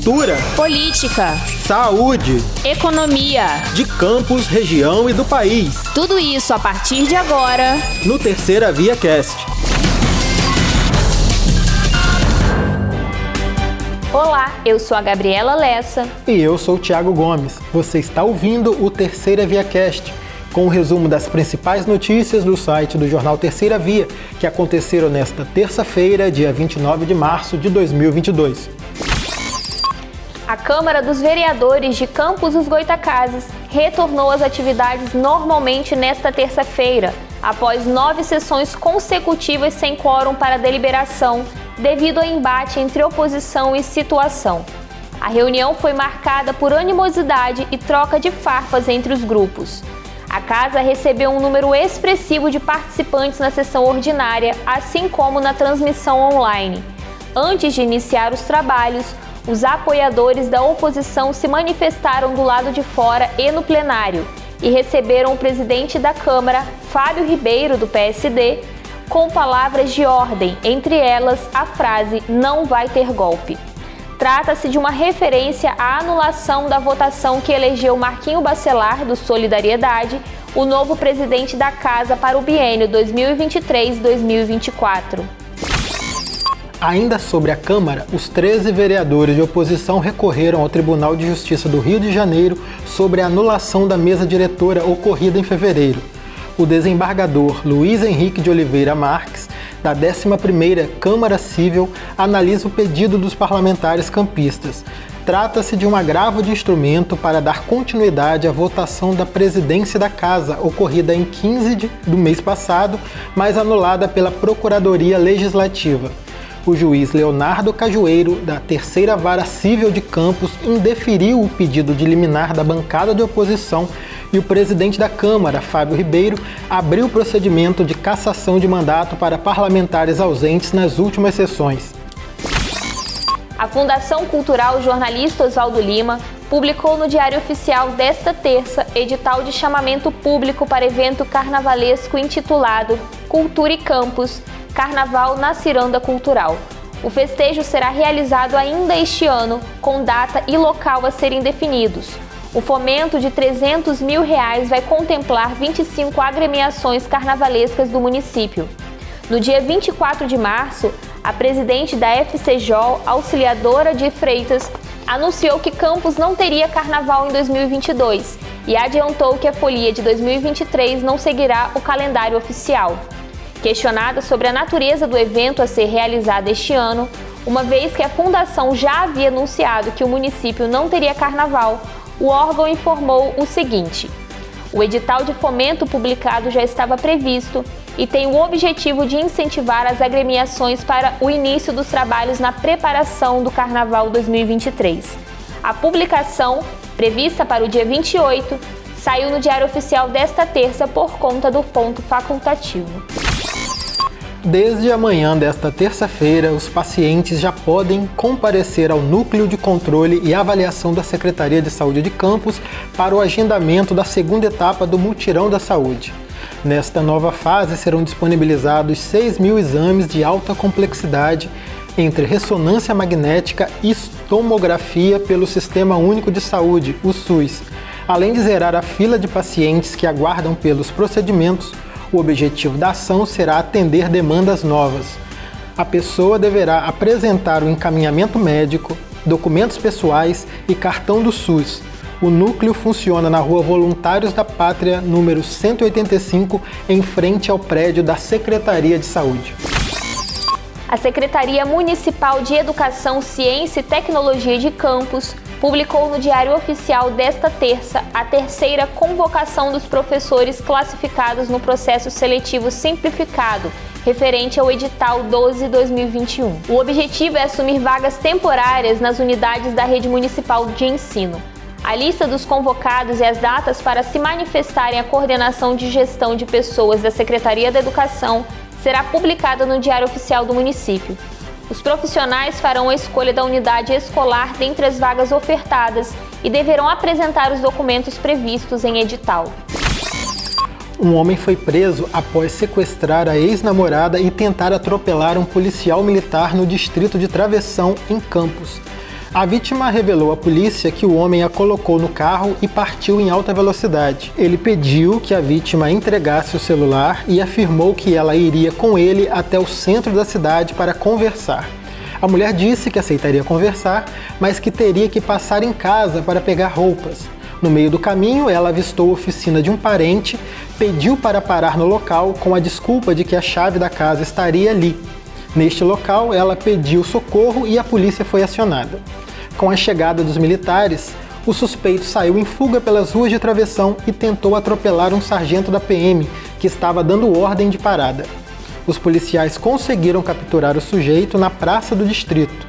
cultura, política, saúde, economia, de campos, região e do país. Tudo isso a partir de agora no Terceira Via Cast. Olá, eu sou a Gabriela Lessa. E eu sou o Thiago Gomes. Você está ouvindo o Terceira Via Cast com o um resumo das principais notícias do site do jornal Terceira Via, que aconteceram nesta terça-feira, dia 29 de março de 2022. A Câmara dos Vereadores de Campos dos Goitacazes retornou às atividades normalmente nesta terça-feira, após nove sessões consecutivas sem quórum para deliberação, devido ao embate entre oposição e situação. A reunião foi marcada por animosidade e troca de farpas entre os grupos. A casa recebeu um número expressivo de participantes na sessão ordinária, assim como na transmissão online. Antes de iniciar os trabalhos, os apoiadores da oposição se manifestaram do lado de fora e no plenário e receberam o presidente da Câmara, Fábio Ribeiro, do PSD, com palavras de ordem, entre elas a frase: não vai ter golpe. Trata-se de uma referência à anulação da votação que elegeu Marquinho Bacelar, do Solidariedade, o novo presidente da Casa para o biênio 2023-2024. Ainda sobre a Câmara, os 13 vereadores de oposição recorreram ao Tribunal de Justiça do Rio de Janeiro sobre a anulação da mesa diretora ocorrida em fevereiro. O desembargador Luiz Henrique de Oliveira Marques da 11ª Câmara Civil analisa o pedido dos parlamentares campistas. Trata-se de um agravo de instrumento para dar continuidade à votação da presidência da Casa, ocorrida em 15 de, do mês passado, mas anulada pela Procuradoria Legislativa. O juiz Leonardo Cajueiro, da Terceira Vara Civil de Campos, indeferiu o pedido de liminar da bancada de oposição e o presidente da Câmara, Fábio Ribeiro, abriu o procedimento de cassação de mandato para parlamentares ausentes nas últimas sessões. A Fundação Cultural Jornalista Oswaldo Lima publicou no Diário Oficial desta terça edital de chamamento público para evento carnavalesco intitulado Cultura e Campos Carnaval na Ciranda Cultural. O festejo será realizado ainda este ano, com data e local a serem definidos. O fomento de 300 mil reais vai contemplar 25 agremiações carnavalescas do município. No dia 24 de março, a presidente da FCJ, auxiliadora de Freitas, anunciou que Campos não teria carnaval em 2022 e adiantou que a folia de 2023 não seguirá o calendário oficial. Questionada sobre a natureza do evento a ser realizado este ano, uma vez que a fundação já havia anunciado que o município não teria carnaval, o órgão informou o seguinte: o edital de fomento publicado já estava previsto e tem o objetivo de incentivar as agremiações para o início dos trabalhos na preparação do Carnaval 2023. A publicação, prevista para o dia 28, saiu no Diário Oficial desta terça por conta do ponto facultativo. Desde amanhã desta terça-feira, os pacientes já podem comparecer ao Núcleo de Controle e Avaliação da Secretaria de Saúde de Campos para o agendamento da segunda etapa do Mutirão da Saúde. Nesta nova fase serão disponibilizados 6 mil exames de alta complexidade entre ressonância magnética e tomografia pelo Sistema Único de Saúde, o SUS, além de zerar a fila de pacientes que aguardam pelos procedimentos o objetivo da ação será atender demandas novas. A pessoa deverá apresentar o encaminhamento médico, documentos pessoais e cartão do SUS. O núcleo funciona na Rua Voluntários da Pátria, número 185, em frente ao prédio da Secretaria de Saúde. A Secretaria Municipal de Educação, Ciência e Tecnologia de Campos publicou no Diário Oficial desta terça a terceira convocação dos professores classificados no processo seletivo simplificado referente ao edital 12-2021. O objetivo é assumir vagas temporárias nas unidades da rede municipal de ensino. A lista dos convocados e as datas para se manifestarem à coordenação de gestão de pessoas da Secretaria da Educação será publicada no Diário Oficial do município. Os profissionais farão a escolha da unidade escolar dentre as vagas ofertadas e deverão apresentar os documentos previstos em edital. Um homem foi preso após sequestrar a ex-namorada e tentar atropelar um policial militar no distrito de Travessão, em Campos. A vítima revelou à polícia que o homem a colocou no carro e partiu em alta velocidade. Ele pediu que a vítima entregasse o celular e afirmou que ela iria com ele até o centro da cidade para conversar. A mulher disse que aceitaria conversar, mas que teria que passar em casa para pegar roupas. No meio do caminho, ela avistou a oficina de um parente, pediu para parar no local com a desculpa de que a chave da casa estaria ali. Neste local, ela pediu socorro e a polícia foi acionada. Com a chegada dos militares, o suspeito saiu em fuga pelas ruas de travessão e tentou atropelar um sargento da PM que estava dando ordem de parada. Os policiais conseguiram capturar o sujeito na praça do distrito.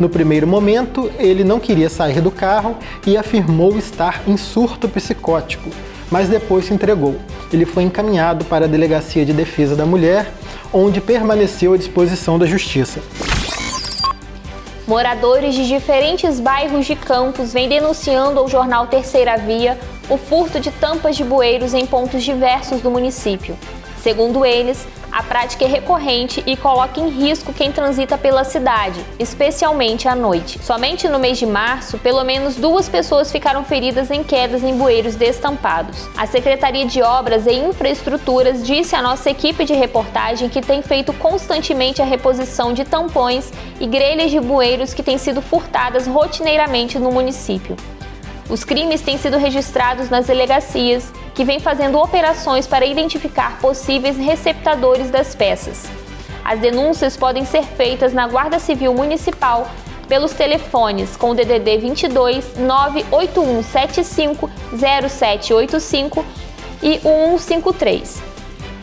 No primeiro momento, ele não queria sair do carro e afirmou estar em surto psicótico, mas depois se entregou. Ele foi encaminhado para a Delegacia de Defesa da Mulher onde permaneceu à disposição da Justiça. Moradores de diferentes bairros de Campos vêm denunciando ao jornal Terceira Via o furto de tampas de bueiros em pontos diversos do município. Segundo eles, a prática é recorrente e coloca em risco quem transita pela cidade, especialmente à noite. Somente no mês de março, pelo menos duas pessoas ficaram feridas em quedas em bueiros destampados. A Secretaria de Obras e Infraestruturas disse à nossa equipe de reportagem que tem feito constantemente a reposição de tampões e grelhas de bueiros que têm sido furtadas rotineiramente no município. Os crimes têm sido registrados nas delegacias, que vêm fazendo operações para identificar possíveis receptadores das peças. As denúncias podem ser feitas na Guarda Civil Municipal pelos telefones com o DDD 22 98175 0785 e 1153.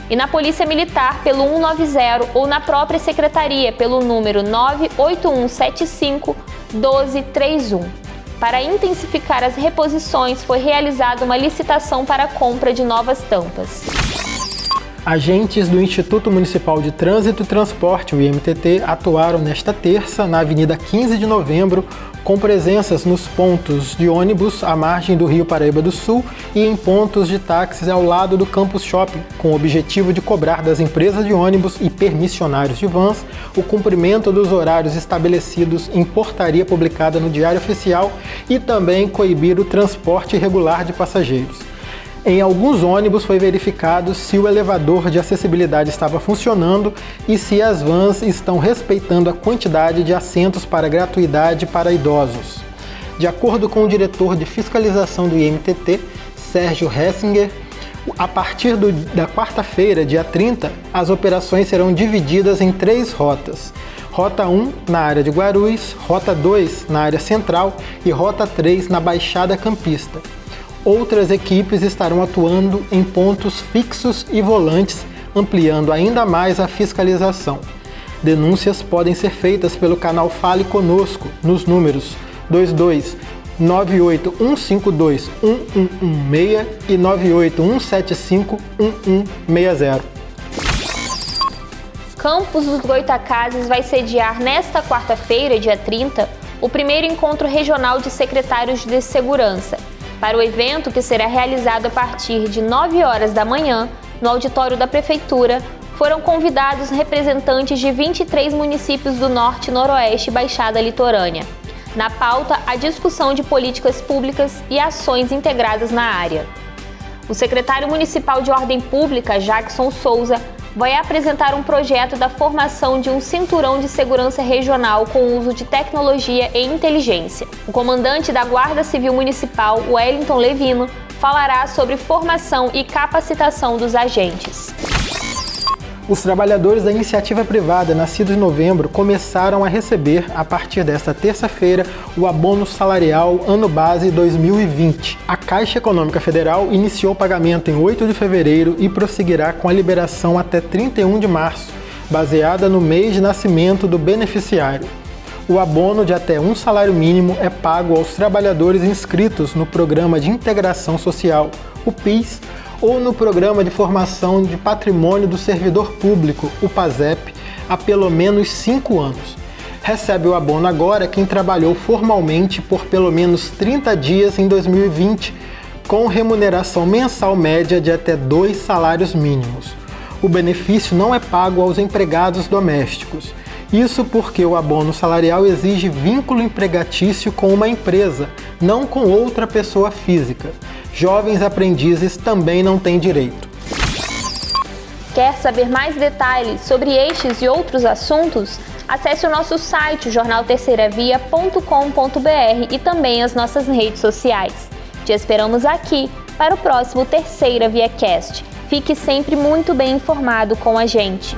E na Polícia Militar pelo 190 ou na própria secretaria pelo número 98175 1231. Para intensificar as reposições, foi realizada uma licitação para a compra de novas tampas. Agentes do Instituto Municipal de Trânsito e Transporte, o IMTT, atuaram nesta terça na Avenida 15 de Novembro, com presenças nos pontos de ônibus à margem do Rio Paraíba do Sul e em pontos de táxis ao lado do Campus Shopping, com o objetivo de cobrar das empresas de ônibus e permissionários de vans o cumprimento dos horários estabelecidos em portaria publicada no Diário Oficial e também coibir o transporte irregular de passageiros. Em alguns ônibus foi verificado se o elevador de acessibilidade estava funcionando e se as vans estão respeitando a quantidade de assentos para gratuidade para idosos. De acordo com o diretor de fiscalização do IMTT, Sérgio Hessinger, a partir do, da quarta-feira, dia 30, as operações serão divididas em três rotas. Rota 1 na área de Guarulhos, Rota 2 na área central e Rota 3 na Baixada Campista. Outras equipes estarão atuando em pontos fixos e volantes, ampliando ainda mais a fiscalização. Denúncias podem ser feitas pelo canal Fale Conosco nos números 22 98152 1116 e 98175 1160. Campos dos Goitacazes vai sediar nesta quarta-feira, dia 30, o primeiro encontro regional de secretários de segurança para o evento, que será realizado a partir de 9 horas da manhã, no auditório da Prefeitura, foram convidados representantes de 23 municípios do Norte, Noroeste e Baixada Litorânea. Na pauta, a discussão de políticas públicas e ações integradas na área. O secretário municipal de Ordem Pública, Jackson Souza, vai apresentar um projeto da formação de um cinturão de segurança regional com uso de tecnologia e inteligência. O comandante da Guarda Civil Municipal, Wellington Levino, falará sobre formação e capacitação dos agentes. Os trabalhadores da iniciativa privada nascidos em novembro começaram a receber, a partir desta terça-feira, o abono salarial ano base 2020. A Caixa Econômica Federal iniciou o pagamento em 8 de fevereiro e prosseguirá com a liberação até 31 de março, baseada no mês de nascimento do beneficiário. O abono de até um salário mínimo é pago aos trabalhadores inscritos no Programa de Integração Social, o PIS, ou no Programa de Formação de Patrimônio do Servidor Público, o PASEP, há pelo menos cinco anos. Recebe o abono agora quem trabalhou formalmente por pelo menos 30 dias em 2020, com remuneração mensal média de até dois salários mínimos. O benefício não é pago aos empregados domésticos Isso porque o abono salarial exige vínculo empregatício com uma empresa, não com outra pessoa física. Jovens aprendizes também não têm direito. Quer saber mais detalhes sobre estes e outros assuntos? Acesse o nosso site jornalterceiravia.com.br e também as nossas redes sociais. Te esperamos aqui para o próximo Terceira Via Cast. Fique sempre muito bem informado com a gente.